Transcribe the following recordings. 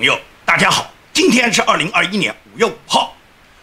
朋友，大家好，今天是二零二一年五月五号。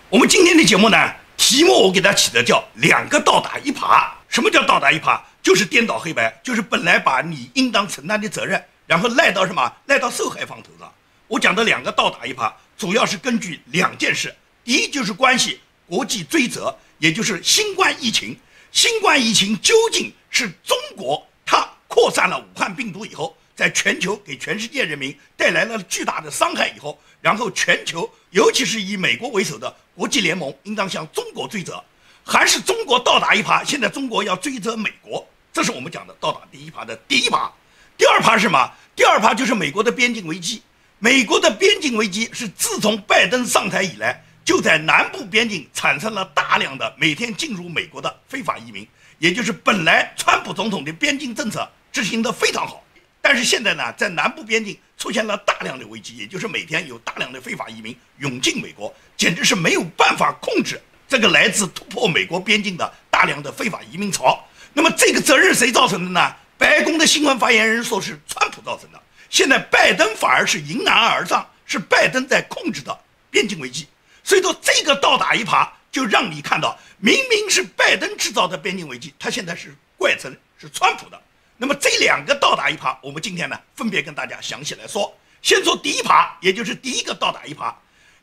我们今天的节目呢，题目我给它起的叫“两个倒打一耙”。什么叫倒打一耙？就是颠倒黑白，就是本来把你应当承担的责任，然后赖到什么？赖到受害方头上。我讲的两个倒打一耙，主要是根据两件事。第一就是关系国际追责，也就是新冠疫情。新冠疫情究竟是中国它扩散了武汉病毒以后？在全球给全世界人民带来了巨大的伤害以后，然后全球，尤其是以美国为首的国际联盟，应当向中国追责，还是中国倒打一耙？现在中国要追责美国，这是我们讲的倒打第一耙的第一耙。第二耙是什么？第二耙就是美国的边境危机。美国的边境危机是自从拜登上台以来，就在南部边境产生了大量的每天进入美国的非法移民，也就是本来川普总统的边境政策执行的非常好。但是现在呢，在南部边境出现了大量的危机，也就是每天有大量的非法移民涌进美国，简直是没有办法控制这个来自突破美国边境的大量的非法移民潮。那么这个责任谁造成的呢？白宫的新闻发言人说是川普造成的。现在拜登反而是迎难而上，是拜登在控制的边境危机。所以说这个倒打一耙，就让你看到，明明是拜登制造的边境危机，他现在是怪成是川普的。那么这两个倒打一耙，我们今天呢分别跟大家详细来说。先说第一耙，也就是第一个倒打一耙，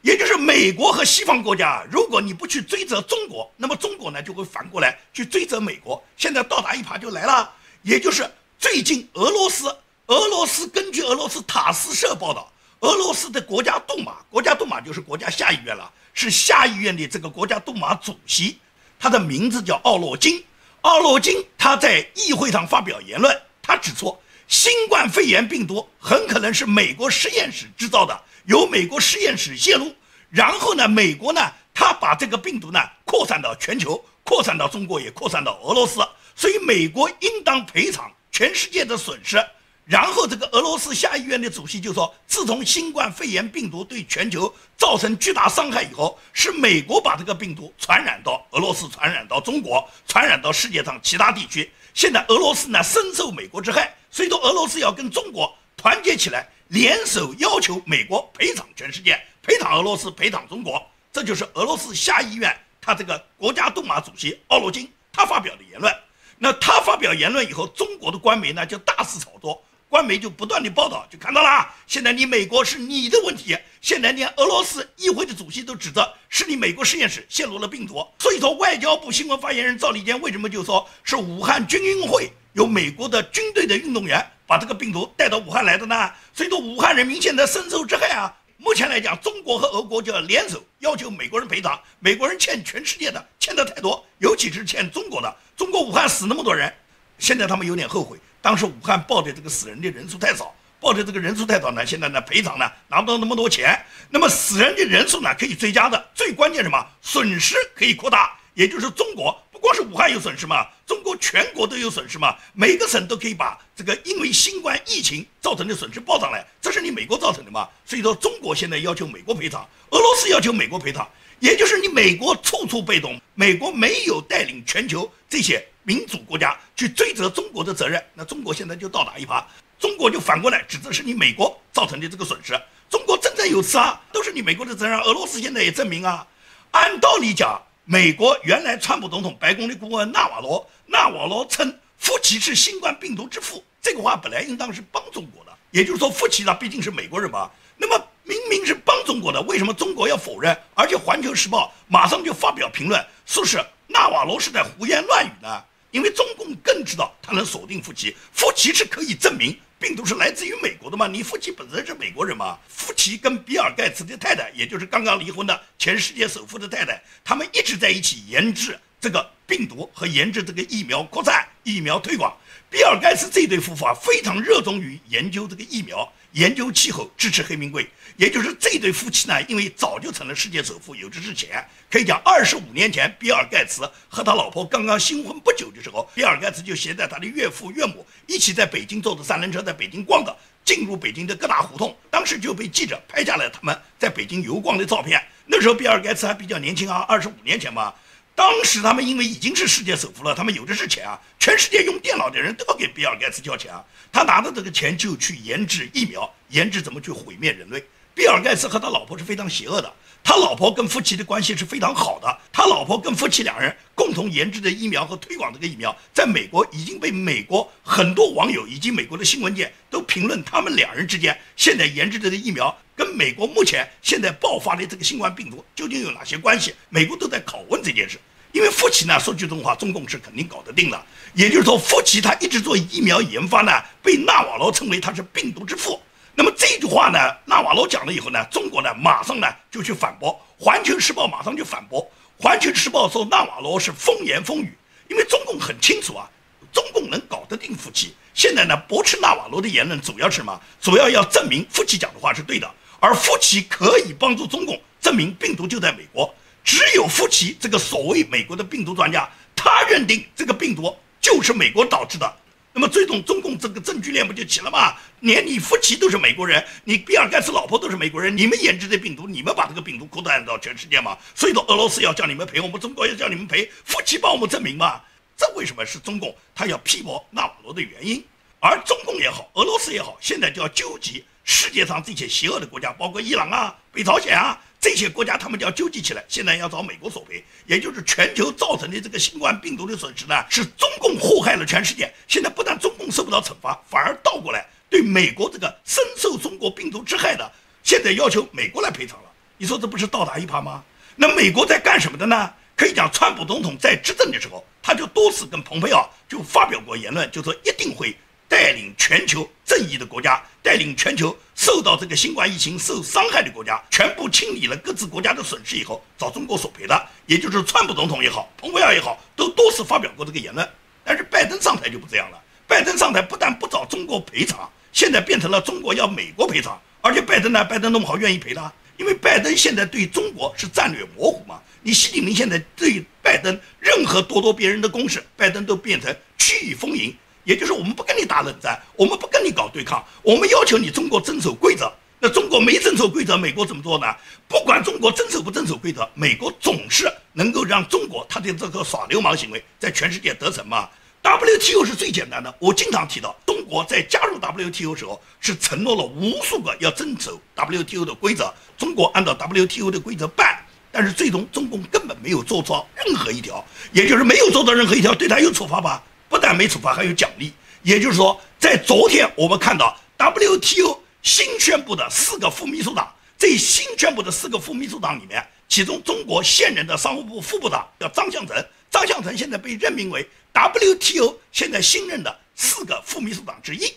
也就是美国和西方国家，如果你不去追责中国，那么中国呢就会反过来去追责美国。现在倒打一耙就来了，也就是最近俄罗斯，俄罗斯根据俄罗斯塔斯社报道，俄罗斯的国家杜马，国家杜马就是国家下议院了，是下议院的这个国家杜马主席，他的名字叫奥洛金。奥洛金他在议会上发表言论，他指出新冠肺炎病毒很可能是美国实验室制造的，由美国实验室泄露，然后呢，美国呢，他把这个病毒呢扩散到全球，扩散到中国，也扩散到俄罗斯，所以美国应当赔偿全世界的损失。然后，这个俄罗斯下议院的主席就说：“自从新冠肺炎病毒对全球造成巨大伤害以后，是美国把这个病毒传染到俄罗斯，传染到中国，传染到世界上其他地区。现在俄罗斯呢深受美国之害，所以说俄罗斯要跟中国团结起来，联手要求美国赔偿全世界，赔偿俄罗斯，赔偿中国。这就是俄罗斯下议院他这个国家杜马主席奥洛金他发表的言论。那他发表言论以后，中国的官媒呢就大肆炒作。”官媒就不断的报道，就看到了。现在你美国是你的问题，现在连俄罗斯议会的主席都指责是你美国实验室泄露了病毒。所以说，外交部新闻发言人赵立坚为什么就说是武汉军运会有美国的军队的运动员把这个病毒带到武汉来的呢？所以说，武汉人民现在深受之害啊。目前来讲，中国和俄国就要联手要求美国人赔偿，美国人欠全世界的欠的太多，尤其是欠中国的。中国武汉死那么多人，现在他们有点后悔。当时武汉报的这个死人的人数太少，报的这个人数太少呢，现在呢赔偿呢拿不到那么多钱。那么死人的人数呢可以追加的，最关键什么？损失可以扩大，也就是中国不光是武汉有损失嘛，中国全国都有损失嘛，每个省都可以把这个因为新冠疫情造成的损失报上来，这是你美国造成的嘛？所以说中国现在要求美国赔偿，俄罗斯要求美国赔偿，也就是你美国处处被动，美国没有带领全球这些。民主国家去追责中国的责任，那中国现在就倒打一耙，中国就反过来指责是你美国造成的这个损失。中国振振有词啊，都是你美国的责任。俄罗斯现在也证明啊，按道理讲，美国原来川普总统白宫的顾问纳瓦罗，纳瓦罗称福奇是新冠病毒之父，这个话本来应当是帮中国的，也就是说福奇呢毕竟是美国人嘛，那么明明是帮中国的，为什么中国要否认？而且环球时报马上就发表评论，说是纳瓦罗是在胡言乱语呢？因为中共更知道他能锁定夫妻，夫妻是可以证明病毒是来自于美国的嘛？你夫妻本身是美国人嘛？夫妻跟比尔盖茨的太太，也就是刚刚离婚的全世界首富的太太，他们一直在一起研制这个病毒和研制这个疫苗扩散、疫苗推广。比尔盖茨这对夫妇啊，非常热衷于研究这个疫苗。研究气候，支持黑名贵，也就是这对夫妻呢，因为早就成了世界首富，有这之前，可以讲二十五年前，比尔盖茨和他老婆刚刚新婚不久的时候，比尔盖茨就携带他的岳父岳母一起在北京坐着三轮车在北京逛的，进入北京的各大胡同，当时就被记者拍下了他们在北京游逛的照片。那时候比尔盖茨还比较年轻啊，二十五年前嘛。当时他们因为已经是世界首富了，他们有的是钱啊，全世界用电脑的人都要给比尔盖茨交钱啊。他拿着这个钱就去研制疫苗，研制怎么去毁灭人类。比尔盖茨和他老婆是非常邪恶的。他老婆跟夫妻的关系是非常好的，他老婆跟夫妻两人共同研制的疫苗和推广这个疫苗，在美国已经被美国很多网友以及美国的新闻界都评论，他们两人之间现在研制的疫苗跟美国目前现在爆发的这个新冠病毒究竟有哪些关系？美国都在拷问这件事。因为夫妻呢，说句真话，中共是肯定搞得定的。也就是说，夫妻他一直做疫苗研发呢，被纳瓦罗称为他是病毒之父。那么这句话呢，纳瓦罗讲了以后呢，中国呢马上呢就去反驳，《环球时报》马上就反驳，《环球时报》说纳瓦罗是风言风语，因为中共很清楚啊，中共能搞得定福奇。现在呢驳斥纳瓦罗的言论主要是什么？主要要证明福奇讲的话是对的，而福奇可以帮助中共证明病毒就在美国。只有福奇这个所谓美国的病毒专家，他认定这个病毒就是美国导致的。那么最终中共这个证据链不就齐了吗？连你夫妻都是美国人，你比尔盖茨老婆都是美国人，你们研制的病毒，你们把这个病毒扩散到全世界吗？所以说俄罗斯要叫你们赔，我们中国要叫你们赔，夫妻帮我们证明嘛？这为什么是中共他要批驳纳瓦罗的原因？而中共也好，俄罗斯也好，现在就要纠集世界上这些邪恶的国家，包括伊朗啊、北朝鲜啊。这些国家他们就要纠集起来，现在要找美国索赔，也就是全球造成的这个新冠病毒的损失呢，是中共祸害了全世界。现在不但中共受不到惩罚，反而倒过来对美国这个深受中国病毒之害的，现在要求美国来赔偿了。你说这不是倒打一耙吗？那美国在干什么的呢？可以讲，川普总统在执政的时候，他就多次跟蓬佩奥就发表过言论，就说一定会。带领全球正义的国家，带领全球受到这个新冠疫情受伤害的国家，全部清理了各自国家的损失以后，找中国索赔的，也就是川普总统也好，蓬佩奥也好，都多次发表过这个言论。但是拜登上台就不这样了，拜登上台不但不找中国赔偿，现在变成了中国要美国赔偿，而且拜登呢，拜登那么好愿意赔他，因为拜登现在对中国是战略模糊嘛。你习近平现在对拜登任何咄咄逼人的攻势，拜登都变成趋于丰盈。也就是我们不跟你打冷战，我们不跟你搞对抗，我们要求你中国遵守规则。那中国没遵守规则，美国怎么做呢？不管中国遵守不遵守规则，美国总是能够让中国他的这个耍流氓行为在全世界得逞嘛。WTO 是最简单的，我经常提到，中国在加入 WTO 时候是承诺了无数个要遵守 WTO 的规则，中国按照 WTO 的规则办，但是最终中共根本没有做错任何一条，也就是没有做到任何一条，对他有处罚吧？不但没处罚，还有奖励。也就是说，在昨天我们看到 WTO 新宣布的四个副秘书长，这新宣布的四个副秘书长里面，其中中国现任的商务部副部长叫张向成，张向成现在被任命为 WTO 现在新任的四个副秘书长之一。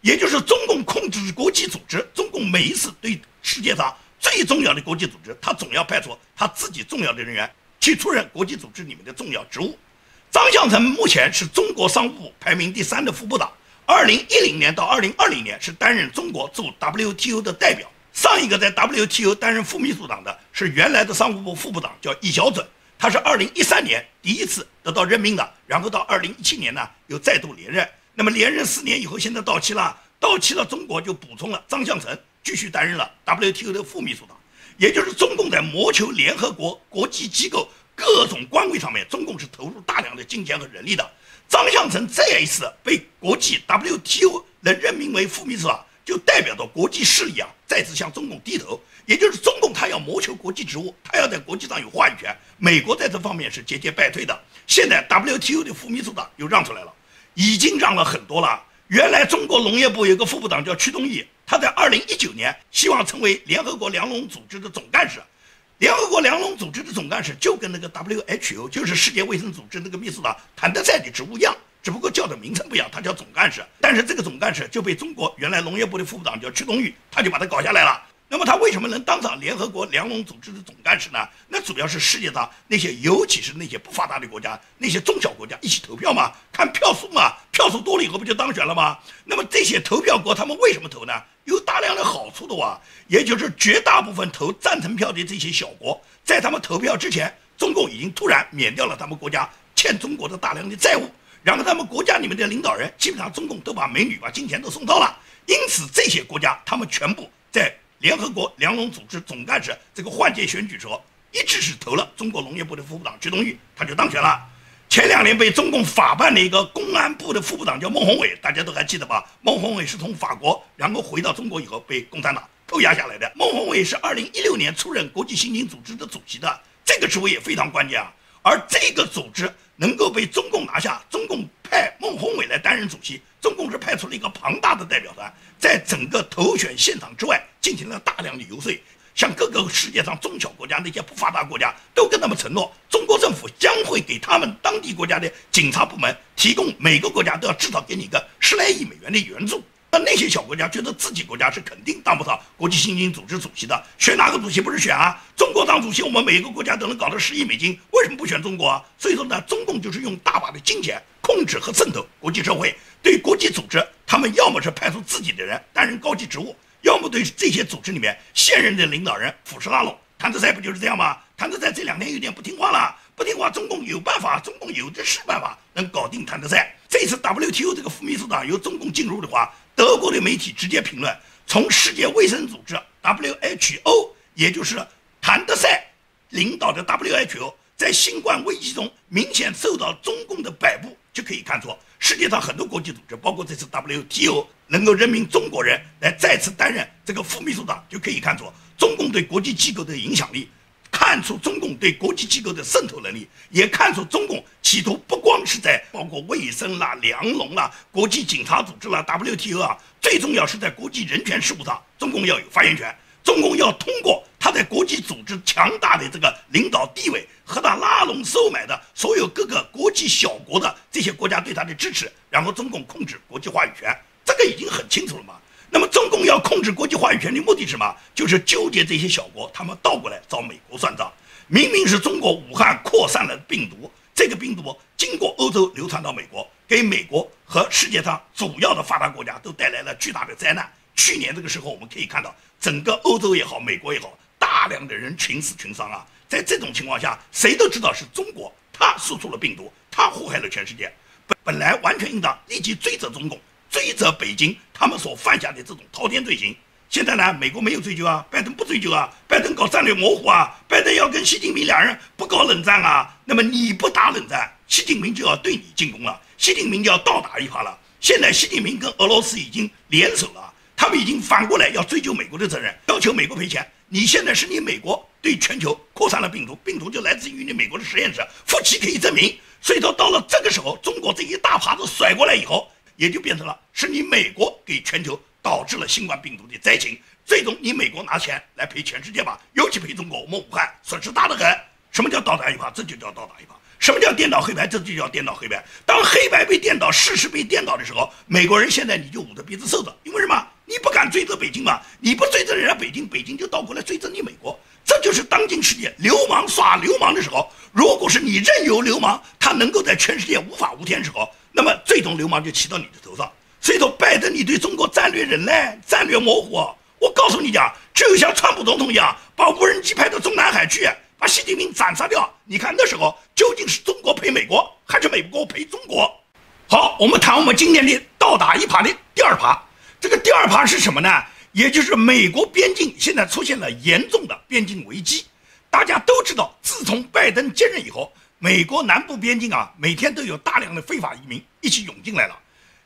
也就是中共控制国际组织，中共每一次对世界上最重要的国际组织，他总要派出他自己重要的人员去出任国际组织里面的重要职务。张向成目前是中国商务部排名第三的副部长，二零一零年到二零二零年是担任中国驻 WTO 的代表。上一个在 WTO 担任副秘书长的是原来的商务部副部长，叫易小准，他是二零一三年第一次得到任命的，然后到二零一七年呢又再度连任。那么连任四年以后，现在到期了，到期了，中国就补充了张向成继续担任了 WTO 的副秘书长，也就是中共在谋求联合国国际机构。各种官位上面，中共是投入大量的金钱和人力的。张向成这一次被国际 WTO 能任命为副秘书长，就代表着国际势力啊再次向中共低头。也就是中共他要谋求国际职务，他要在国际上有话语权。美国在这方面是节节败退的。现在 WTO 的副秘书长又让出来了，已经让了很多了。原来中国农业部有个副部长叫屈东义，他在2019年希望成为联合国粮农组织的总干事。联合国粮农组织的总干事就跟那个 WHO，就是世界卫生组织那个秘书长谭德赛的职务一样，只不过叫的名称不一样，他叫总干事。但是这个总干事就被中国原来农业部的副部长叫屈冬玉，他就把他搞下来了。那么他为什么能当上联合国粮农组织的总干事呢？那主要是世界上那些，尤其是那些不发达的国家，那些中小国家一起投票嘛，看票数嘛，票数多了以后不就当选了吗？那么这些投票国他们为什么投呢？有大量的好处的哇，也就是绝大部分投赞成票的这些小国，在他们投票之前，中共已经突然免掉了他们国家欠中国的大量的债务，然后他们国家里面的领导人基本上中共都把美女把金钱都送到了，因此这些国家他们全部在。联合国粮农组织总干事这个换届选举时候，一致是投了中国农业部的副部长屈东玉，他就当选了。前两年被中共法办的一个公安部的副部长叫孟宏伟，大家都还记得吧？孟宏伟是从法国然后回到中国以后被共产党扣押下来的。孟宏伟是二零一六年出任国际刑警组织的主席的，这个职位也非常关键啊。而这个组织能够被中共拿下，中共派孟宏伟来担任主席，中共是派出了一个庞大的代表团，在整个投选现场之外进行了大量的游说，向各个世界上中小国家那些不发达国家都跟他们承诺，中国政府将会给他们当地国家的警察部门提供每个国家都要至少给你个十来亿美元的援助。那那些小国家觉得自己国家是肯定当不上国际刑警组织主席的，选哪个主席不是选啊？中国当主席，我们每一个国家都能搞到十亿美金，为什么不选中国啊？所以说呢，中共就是用大把的金钱控制和渗透国际社会，对国际组织，他们要么是派出自己的人担任高级职务，要么对这些组织里面现任的领导人腐蚀拉拢。谭德赛不就是这样吗？谭德赛这两天有点不听话了，不听话，中共有办法，中共有的是办法能搞定谭德赛。这次 WTO 这个副秘书长由中共进入的话。德国的媒体直接评论：从世界卫生组织 WHO，也就是谭德赛领导的 WHO，在新冠危机中明显受到中共的摆布，就可以看出世界上很多国际组织，包括这次 WTO 能够任命中国人来再次担任这个副秘书长，就可以看出中共对国际机构的影响力。看出中共对国际机构的渗透能力，也看出中共企图不光是在包括卫生啦、粮农啦、国际警察组织啦、WTO 啊，最重要是在国际人权事务上，中共要有发言权。中共要通过他在国际组织强大的这个领导地位和他拉拢收买的所有各个国际小国的这些国家对他的支持，然后中共控制国际话语权，这个已经很清楚了嘛。那么中共要控制国际话语权的目的是什么？就是纠结这些小国，他们倒过来找美国算账。明明是中国武汉扩散了病毒，这个病毒经过欧洲流传到美国，给美国和世界上主要的发达国家都带来了巨大的灾难。去年这个时候，我们可以看到整个欧洲也好，美国也好，大量的人群死群伤啊。在这种情况下，谁都知道是中国，他输出了病毒，他祸害了全世界。本本来完全应当立即追责中共。追责北京他们所犯下的这种滔天罪行，现在呢，美国没有追究啊，拜登不追究啊，拜登搞战略模糊啊，拜登要跟习近平两人不搞冷战啊，那么你不打冷战，习近平就要对你进攻了，习近平就要倒打一耙了。现在习近平跟俄罗斯已经联手了，他们已经反过来要追究美国的责任，要求美国赔钱。你现在是你美国对全球扩散了病毒，病毒就来自于你美国的实验室，夫妻可以证明。所以说到了这个时候，中国这一大耙子甩过来以后。也就变成了是你美国给全球导致了新冠病毒的灾情，最终你美国拿钱来赔全世界吧，尤其赔中国，我们武汉损失大得很。什么叫倒打一耙？这就叫倒打一耙。什么叫颠倒黑白？这就叫颠倒黑白。当黑白被颠倒，事实被颠倒的时候，美国人现在你就捂着鼻子受着，因为什么？你不敢追责北京嘛？你不追责人家北京，北京就倒过来追责你美国。这就是当今世界流氓耍流氓的时候。如果是你任由流氓他能够在全世界无法无天时候。那么最终流氓就骑到你的头上。所以说，拜登，你对中国战略忍耐、战略模糊。我告诉你讲，只有像川普总统一样，把无人机派到中南海去，把习近平斩杀掉。你看那时候究竟是中国赔美国，还是美国赔中国？好，我们谈我们今年的倒打一耙的第二耙。这个第二耙是什么呢？也就是美国边境现在出现了严重的边境危机。大家都知道，自从拜登接任以后。美国南部边境啊，每天都有大量的非法移民一起涌进来了，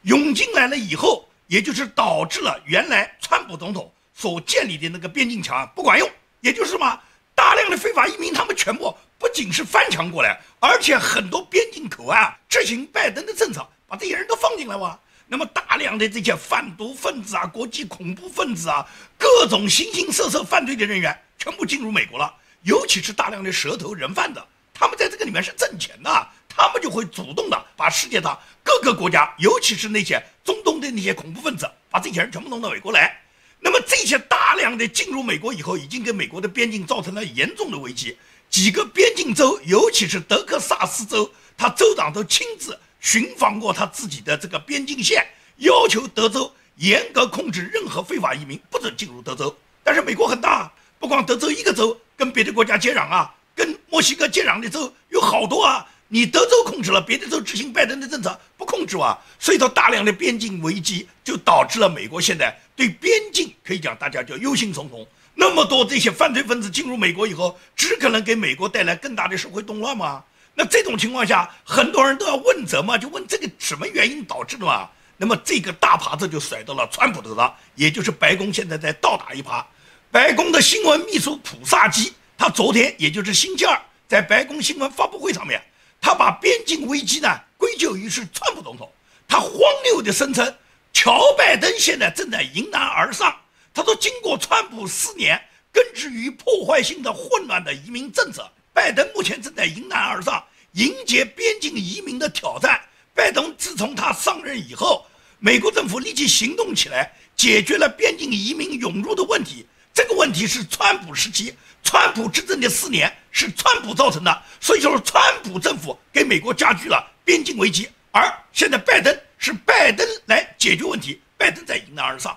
涌进来了以后，也就是导致了原来川普总统所建立的那个边境墙不管用，也就是什么，大量的非法移民他们全部不仅是翻墙过来，而且很多边境口岸执行拜登的政策，把这些人都放进来哇。那么大量的这些贩毒分子啊、国际恐怖分子啊、各种形形色色犯罪的人员全部进入美国了，尤其是大量的蛇头人贩子。他们在这个里面是挣钱的，他们就会主动的把世界上各个国家，尤其是那些中东的那些恐怖分子，把这些人全部弄到美国来。那么这些大量的进入美国以后，已经给美国的边境造成了严重的危机。几个边境州，尤其是德克萨斯州，他州长都亲自巡访过他自己的这个边境线，要求德州严格控制任何非法移民，不准进入德州。但是美国很大，不光德州一个州，跟别的国家接壤啊。跟墨西哥接壤的州有好多啊，你德州控制了，别的州执行拜登的政策不控制啊，所以说大量的边境危机就导致了美国现在对边境可以讲大家叫忧心忡忡。那么多这些犯罪分子进入美国以后，只可能给美国带来更大的社会动乱吗？那这种情况下，很多人都要问责嘛，就问这个什么原因导致的嘛？那么这个大耙子就甩到了川普头上，也就是白宫现在在倒打一耙。白宫的新闻秘书普萨基，他昨天也就是星期二，在白宫新闻发布会上面，他把边境危机呢归咎于是川普总统。他荒谬地声称，乔拜登现在正在迎难而上。他说，经过川普四年根植于破坏性的混乱的移民政策，拜登目前正在迎难而上，迎接边境移民的挑战。拜登自从他上任以后，美国政府立即行动起来，解决了边境移民涌入的问题。这个问题是川普时期，川普执政的四年是川普造成的，所以说川普政府给美国加剧了边境危机。而现在拜登是拜登来解决问题，拜登在迎难而上，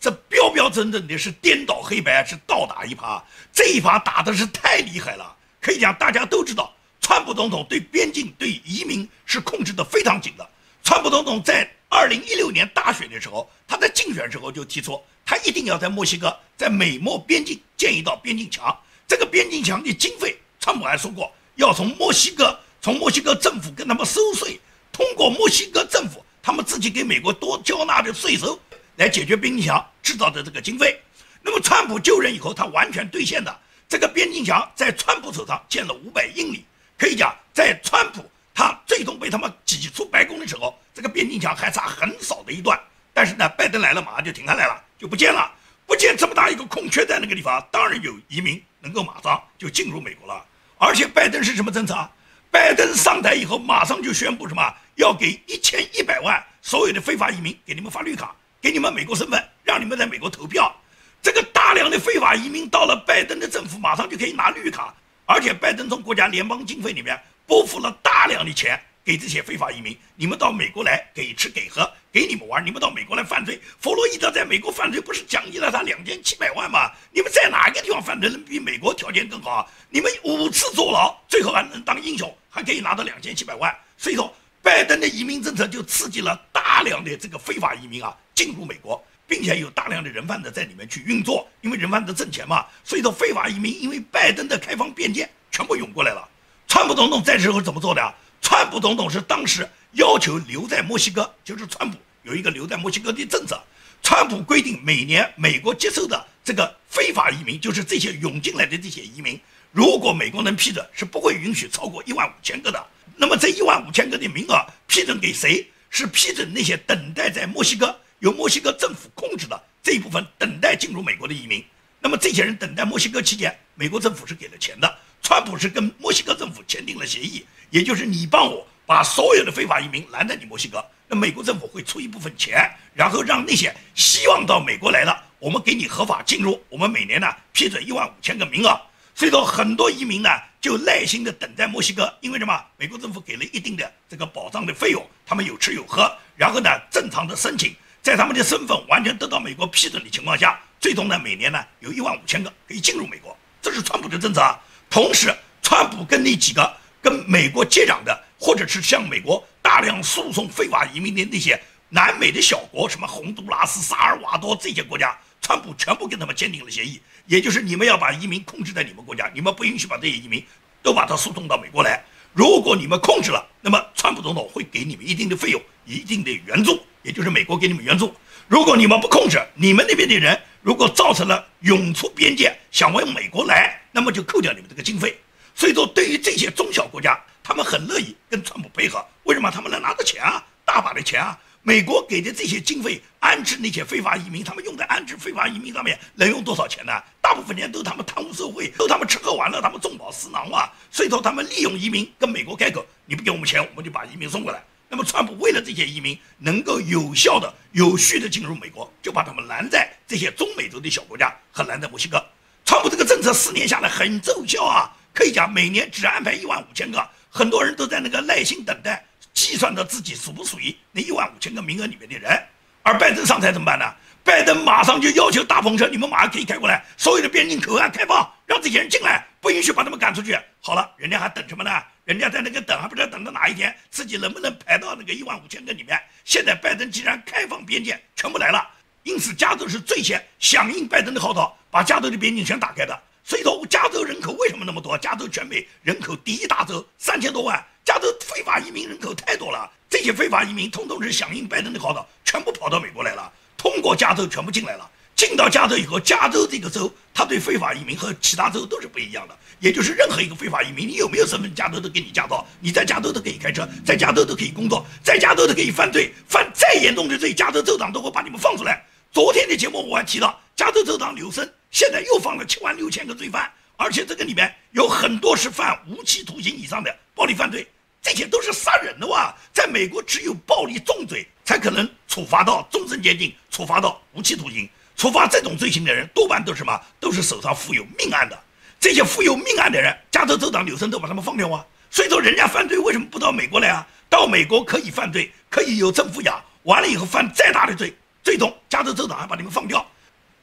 这标标准准的是颠倒黑白，是倒打一耙。这一耙打的是太厉害了，可以讲大家都知道，川普总统对边境对移民是控制的非常紧的。川普总统在二零一六年大选的时候，他在竞选时候就提出，他一定要在墨西哥在美墨边境建一道边境墙。这个边境墙的经费，川普还说过要从墨西哥，从墨西哥政府跟他们收税。通过墨西哥政府他们自己给美国多交纳的税收来解决边境墙制造的这个经费，那么川普就任以后，他完全兑现的这个边境墙在川普手上建了五百英里，可以讲在川普他最终被他们挤出白宫的时候，这个边境墙还差很少的一段，但是呢，拜登来了马上就停下来了，就不见了，不见这么大一个空缺在那个地方，当然有移民能够马上就进入美国了，而且拜登是什么政策啊？拜登上台以后，马上就宣布什么？要给一千一百万所有的非法移民给你们发绿卡，给你们美国身份，让你们在美国投票。这个大量的非法移民到了拜登的政府，马上就可以拿绿卡，而且拜登从国家联邦经费里面拨付了大量的钱给这些非法移民。你们到美国来给吃给喝，给你们玩，你们到美国来犯罪。弗洛伊德在美国犯罪，不是奖励了他两千七百万吗？你们在哪个地方犯罪能比美国条件更好啊？你们五次坐牢，最后还能当英雄？还可以拿到两千七百万，所以说拜登的移民政策就刺激了大量的这个非法移民啊进入美国，并且有大量的人贩子在里面去运作，因为人贩子挣钱嘛，所以说非法移民因为拜登的开放边界全部涌过来了。川普总统在时候怎么做的啊？川普总统是当时要求留在墨西哥，就是川普有一个留在墨西哥的政策。川普规定每年美国接受的这个非法移民，就是这些涌进来的这些移民。如果美国能批准，是不会允许超过一万五千个的。那么这一万五千个的名额批准给谁？是批准那些等待在墨西哥由墨西哥政府控制的这一部分等待进入美国的移民。那么这些人等待墨西哥期间，美国政府是给了钱的。川普是跟墨西哥政府签订了协议，也就是你帮我把所有的非法移民拦在你墨西哥，那美国政府会出一部分钱，然后让那些希望到美国来的，我们给你合法进入。我们每年呢批准一万五千个名额。所以说，很多移民呢就耐心的等在墨西哥，因为什么？美国政府给了一定的这个保障的费用，他们有吃有喝，然后呢正常的申请，在他们的身份完全得到美国批准的情况下，最终呢每年呢有一万五千个可以进入美国，这是川普的政策啊。同时，川普跟那几个跟美国接壤的，或者是向美国大量输送非法移民的那些南美的小国，什么洪都拉斯、萨尔瓦多这些国家。川普全部跟他们签订了协议，也就是你们要把移民控制在你们国家，你们不允许把这些移民都把他输送到美国来。如果你们控制了，那么川普总统会给你们一定的费用、一定的援助，也就是美国给你们援助。如果你们不控制，你们那边的人如果造成了涌出边界想往美国来，那么就扣掉你们这个经费。所以说，对于这些中小国家，他们很乐意跟川普配合。为什么？他们能拿到钱啊，大把的钱啊。美国给的这些经费安置那些非法移民，他们用在安置非法移民上面能用多少钱呢？大部分钱都他们贪污受贿，都他们吃喝玩乐，他们中饱私囊啊！所以说他们利用移民跟美国开口，你不给我们钱，我们就把移民送过来。那么川普为了这些移民能够有效的、有序的进入美国，就把他们拦在这些中美洲的小国家和拦在墨西哥。川普这个政策四年下来很奏效啊，可以讲每年只安排一万五千个，很多人都在那个耐心等待。计算到自己属不属于那一万五千个名额里面的人，而拜登上台怎么办呢？拜登马上就要求大篷车，你们马上可以开过来，所有的边境口岸开放，让这些人进来，不允许把他们赶出去。好了，人家还等什么呢？人家在那个等，还不知道等到哪一天自己能不能排到那个一万五千个里面。现在拜登既然开放边界，全部来了，因此加州是最先响应拜登的号召，把加州的边境全打开的。所以说，加州人口为什么那么多？加州全美人口第一大州，三千多万。加州非法移民人口太多了，这些非法移民通通是响应拜登的号召，全部跑到美国来了，通过加州全部进来了。进到加州以后，加州这个州他对非法移民和其他州都是不一样的。也就是任何一个非法移民，你有没有身份，加州都给你驾照，你在加州都可以开车，在加州都可以工作，在加州都可以犯罪，犯再严重的罪，加州州长都会把你们放出来。昨天的节目我还提到，加州州长刘森现在又放了七万六千个罪犯，而且这个里面有很多是犯无期徒刑以上的暴力犯罪，这些都是杀人的哇！在美国，只有暴力重罪才可能处罚到终身监禁，处罚到无期徒刑。处罚这种罪行的人，多半都是什么？都是手上负有命案的。这些负有命案的人，加州州长纽森都把他们放掉啊。所以说，人家犯罪为什么不到美国来啊？到美国可以犯罪，可以有政府养，完了以后犯再大的罪。最终，加州州长还把你们放掉，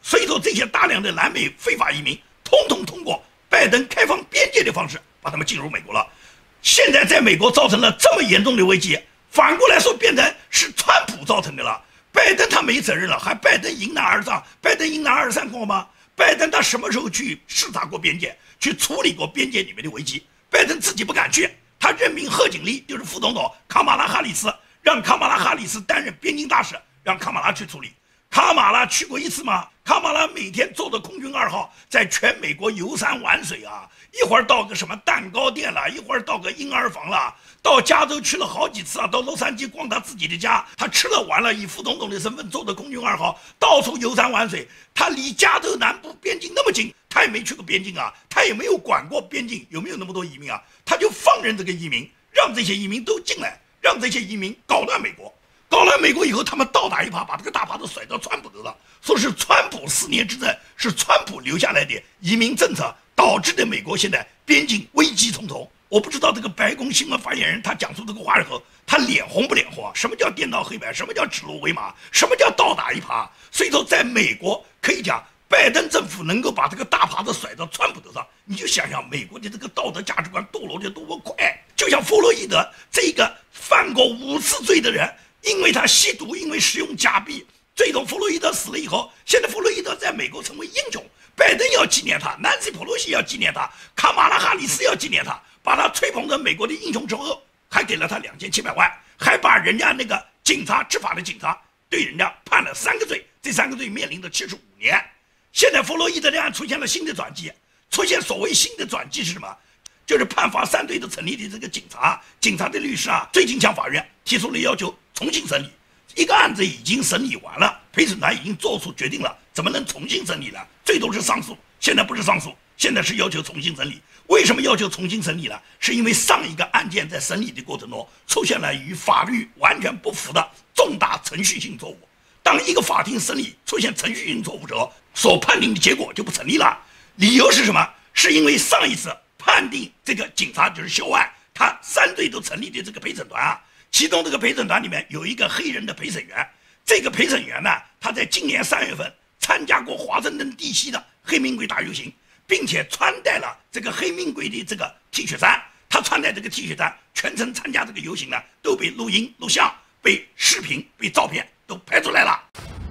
所以说这些大量的南美非法移民，通通通过拜登开放边界的方式把他们进入美国了。现在在美国造成了这么严重的危机，反过来说变成是川普造成的了。拜登他没责任了，还拜登迎难而上，拜登迎难而上过吗？拜登他什么时候去视察过边界，去处理过边界里面的危机？拜登自己不敢去，他任命贺锦丽就是副总统卡马拉哈里斯，让卡马拉哈里斯担任边境大使。让卡马拉去处理，卡马拉去过一次吗？卡马拉每天坐着空军二号在全美国游山玩水啊，一会儿到个什么蛋糕店了，一会儿到个婴儿房了，到加州去了好几次啊，到洛杉矶逛他自己的家，他吃了完了，以副总统的身份坐着空军二号到处游山玩水。他离加州南部边境那么近，他也没去过边境啊，他也没有管过边境有没有那么多移民啊，他就放任这个移民，让这些移民都进来，让这些移民搞乱美国。到了美国以后，他们倒打一耙，把这个大耙子甩到川普头上，说是川普四年之政是川普留下来的移民政策导致的美国现在边境危机重重。我不知道这个白宫新闻发言人他讲出这个话以后，他脸红不脸红啊？什么叫颠倒黑白？什么叫指鹿为马？什么叫倒打一耙？所以说，在美国可以讲，拜登政府能够把这个大耙子甩到川普头上，你就想想美国的这个道德价值观堕落的多么快。就像弗洛伊德这个犯过五次罪的人。因为他吸毒，因为使用假币，最终弗洛伊德死了以后，现在弗洛伊德在美国成为英雄，拜登要纪念他，南希·普洛西要纪念他，卡马拉·哈里斯要纪念他，把他吹捧成美国的英雄之后，还给了他两千七百万，还把人家那个警察执法的警察对人家判了三个罪，这三个罪面临着七十五年。现在弗洛伊德的案出现了新的转机，出现所谓新的转机是什么？就是判罚三队的成立的这个警察，警察的律师啊，最近向法院提出了要求。重新审理一个案子已经审理完了，陪审团已经做出决定了，怎么能重新审理呢？最多是上诉。现在不是上诉，现在是要求重新审理。为什么要求重新审理呢？是因为上一个案件在审理的过程中出现了与法律完全不符的重大程序性错误。当一个法庭审理出现程序性错误时候，所判定的结果就不成立了。理由是什么？是因为上一次判定这个警察就是肖万，他三队都成立的这个陪审团啊。其中这个陪审团里面有一个黑人的陪审员，这个陪审员呢，他在今年三月份参加过华盛顿地区的黑名贵大游行，并且穿戴了这个黑名贵的这个 T 恤衫。他穿戴这个 T 恤衫，全程参加这个游行呢，都被录音、录像、被视频、被照片都拍出来了。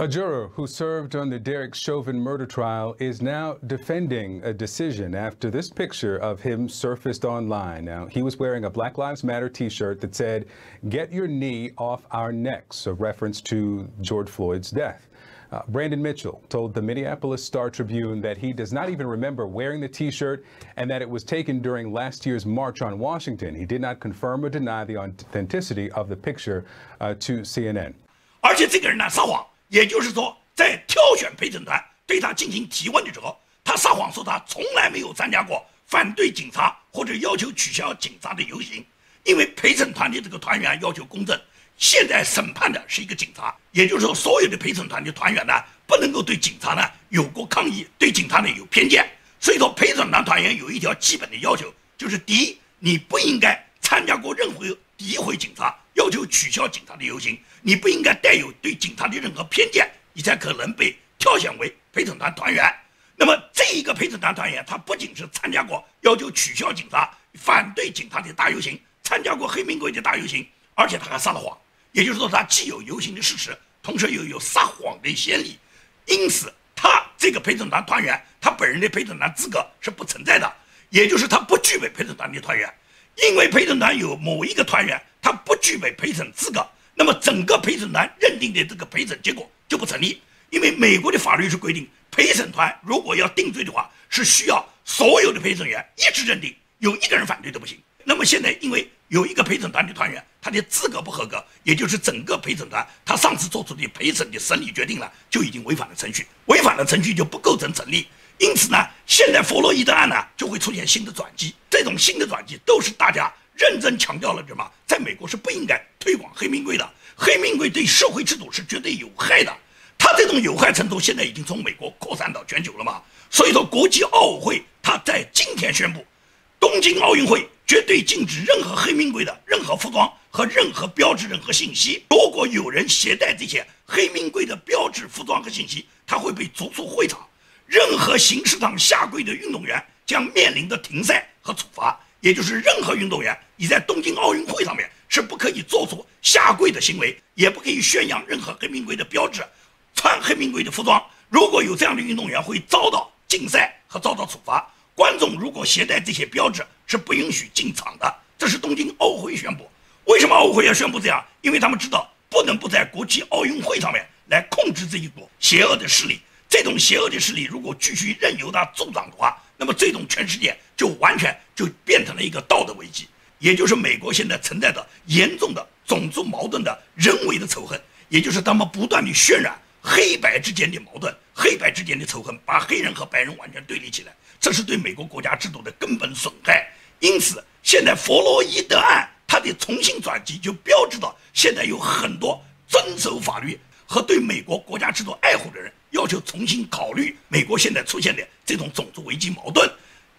A juror who served on the Derek Chauvin murder trial is now defending a decision after this picture of him surfaced online. Now, he was wearing a Black Lives Matter t shirt that said, Get your knee off our necks, a reference to George Floyd's death. Uh, Brandon Mitchell told the Minneapolis Star Tribune that he does not even remember wearing the t shirt and that it was taken during last year's March on Washington. He did not confirm or deny the authenticity of the picture uh, to CNN. 而且这个人呢，撒谎。 也就是说，在挑选陪审团对他进行提问的时候，他撒谎说他从来没有参加过反对警察或者要求取消警察的游行，因为陪审团的这个团员要求公正。现在审判的是一个警察，也就是说，所有的陪审团的团员呢，不能够对警察呢有过抗议，对警察呢有偏见。所以说，陪审团团员有一条基本的要求，就是第一，你不应该参加过任何诋毁警察。要求取消警察的游行，你不应该带有对警察的任何偏见，你才可能被挑选为陪审团团员。那么这一个陪审团团员，他不仅是参加过要求取消警察、反对警察的大游行，参加过黑名贵的大游行，而且他还撒了谎。也就是说，他既有游行的事实，同时又有撒谎的先例。因此，他这个陪审团团员，他本人的陪审团资格是不存在的，也就是他不具备陪审团的团员。因为陪审团有某一个团员。他不具备陪审资格，那么整个陪审团认定的这个陪审结果就不成立。因为美国的法律是规定，陪审团如果要定罪的话，是需要所有的陪审员一致认定，有一个人反对都不行。那么现在因为有一个陪审团的团员他的资格不合格，也就是整个陪审团他上次做出的陪审的审理决定了，就已经违反了程序，违反了程序就不构成成立。因此呢，现在弗洛伊德案呢就会出现新的转机。这种新的转机都是大家认真强调了什么？在美国是不应该推广黑名贵的，黑名贵对社会制度是绝对有害的。它这种有害程度现在已经从美国扩散到全球了嘛？所以说，国际奥委会它在今天宣布，东京奥运会绝对禁止任何黑名贵的任何服装和任何标志、任何信息。如果有人携带这些黑名贵的标志、服装和信息，他会被逐出会场。任何形式上下跪的运动员将面临的停赛和处罚，也就是任何运动员你在东京奥运会上面是不可以做出下跪的行为，也不可以宣扬任何黑名贵的标志，穿黑名贵的服装。如果有这样的运动员，会遭到禁赛和遭到处罚。观众如果携带这些标志，是不允许进场的。这是东京奥会宣布。为什么奥会要宣布这样？因为他们知道不能不在国际奥运会上面来控制这一股邪恶的势力。这种邪恶的势力如果继续任由它助长的话，那么这种全世界就完全就变成了一个道德危机，也就是美国现在存在的严重的种族矛盾的人为的仇恨，也就是他们不断的渲染黑白之间的矛盾、黑白之间的仇恨，把黑人和白人完全对立起来，这是对美国国家制度的根本损害。因此，现在弗洛伊德案它的重新转机，就标志着现在有很多遵守法律和对美国国家制度爱护的人。要求重新考虑美国现在出现的这种种族危机矛盾，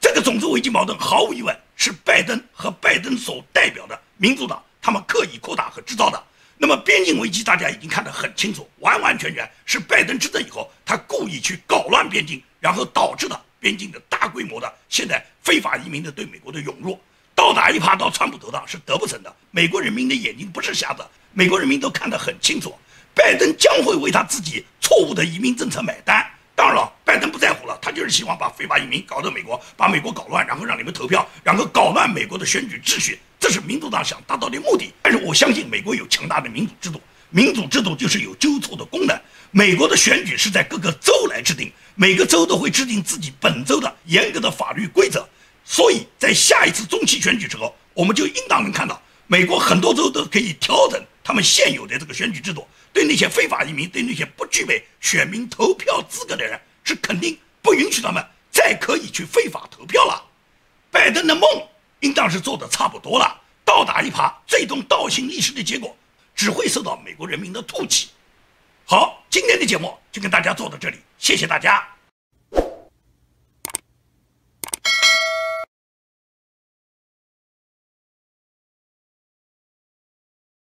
这个种族危机矛盾毫无疑问是拜登和拜登所代表的民主党他们刻意扩大和制造的。那么边境危机大家已经看得很清楚，完完全全是拜登执政以后他故意去搞乱边境，然后导致的边境的大规模的现在非法移民的对美国的涌入，倒打一耙到川普头上是得不成的。美国人民的眼睛不是瞎子，美国人民都看得很清楚。拜登将会为他自己错误的移民政策买单。当然了，拜登不在乎了，他就是希望把非法移民搞到美国，把美国搞乱，然后让你们投票，然后搞乱美国的选举秩序。这是民主党想达到的目的。但是我相信美国有强大的民主制度，民主制度就是有纠错的功能。美国的选举是在各个州来制定，每个州都会制定自己本州的严格的法律规则。所以在下一次中期选举之后，我们就应当能看到，美国很多州都可以调整他们现有的这个选举制度。对那些非法移民，对那些不具备选民投票资格的人，是肯定不允许他们再可以去非法投票了。拜登的梦应当是做的差不多了，倒打一耙，最终倒行逆施的结果，只会受到美国人民的唾弃。好，今天的节目就跟大家做到这里，谢谢大家。